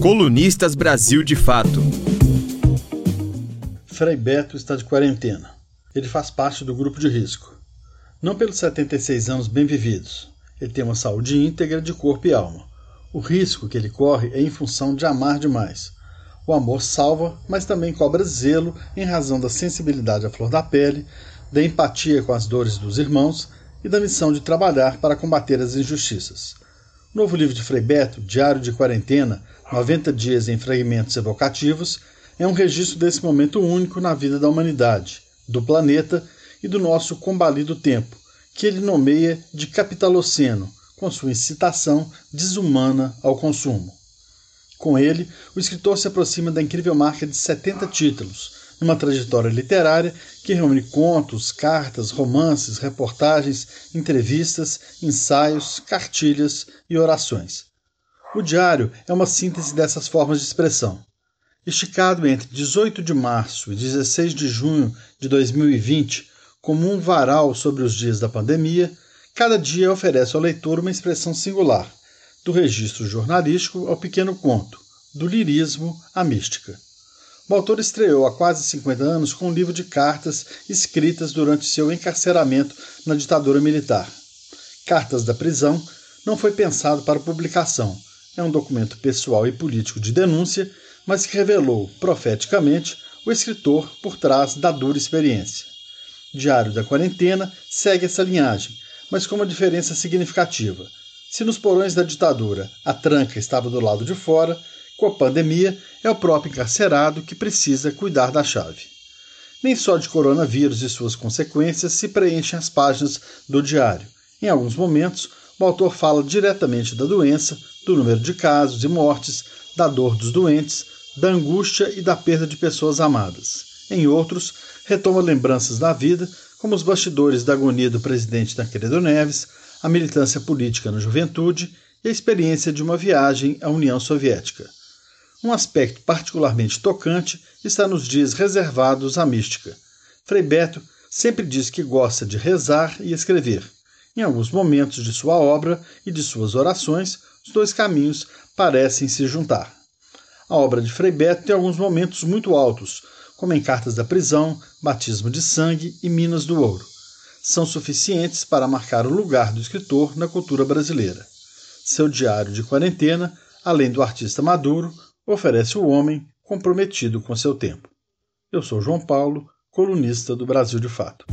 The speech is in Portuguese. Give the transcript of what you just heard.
Colunistas Brasil de Fato. Frei Beto está de quarentena. Ele faz parte do grupo de risco. Não pelos 76 anos bem vividos. Ele tem uma saúde íntegra de corpo e alma. O risco que ele corre é em função de amar demais. O amor salva, mas também cobra zelo em razão da sensibilidade à flor da pele, da empatia com as dores dos irmãos e da missão de trabalhar para combater as injustiças. O novo livro de Frei Beto, Diário de Quarentena, 90 Dias em Fragmentos Evocativos, é um registro desse momento único na vida da humanidade, do planeta e do nosso combalido tempo, que ele nomeia de capitaloceno, com sua incitação desumana ao consumo. Com ele, o escritor se aproxima da incrível marca de 70 títulos, numa trajetória literária que reúne contos, cartas, romances, reportagens, entrevistas, ensaios, cartilhas e orações. O diário é uma síntese dessas formas de expressão. Esticado entre 18 de março e 16 de junho de 2020, como um varal sobre os dias da pandemia, cada dia oferece ao leitor uma expressão singular, do registro jornalístico ao pequeno conto, do lirismo à mística. O autor estreou há quase 50 anos com um livro de cartas escritas durante seu encarceramento na ditadura militar. Cartas da Prisão não foi pensado para publicação. É um documento pessoal e político de denúncia, mas que revelou, profeticamente, o escritor por trás da dura experiência. Diário da Quarentena segue essa linhagem, mas com uma diferença significativa. Se nos porões da ditadura a tranca estava do lado de fora, com a pandemia é o próprio encarcerado que precisa cuidar da chave. Nem só de coronavírus e suas consequências se preenchem as páginas do diário. Em alguns momentos, o autor fala diretamente da doença, do número de casos e mortes, da dor dos doentes, da angústia e da perda de pessoas amadas. Em outros, retoma lembranças da vida, como os bastidores da agonia do presidente Tancredo Neves, a militância política na juventude e a experiência de uma viagem à União Soviética. Um aspecto particularmente tocante está nos dias reservados à mística. Frei Beto sempre diz que gosta de rezar e escrever. Em alguns momentos de sua obra e de suas orações, os dois caminhos parecem se juntar. A obra de Frei Beto tem alguns momentos muito altos, como em Cartas da Prisão, Batismo de Sangue e Minas do Ouro são suficientes para marcar o lugar do escritor na cultura brasileira. Seu diário de quarentena, além do artista maduro, oferece o homem comprometido com seu tempo. Eu sou João Paulo, colunista do Brasil de Fato.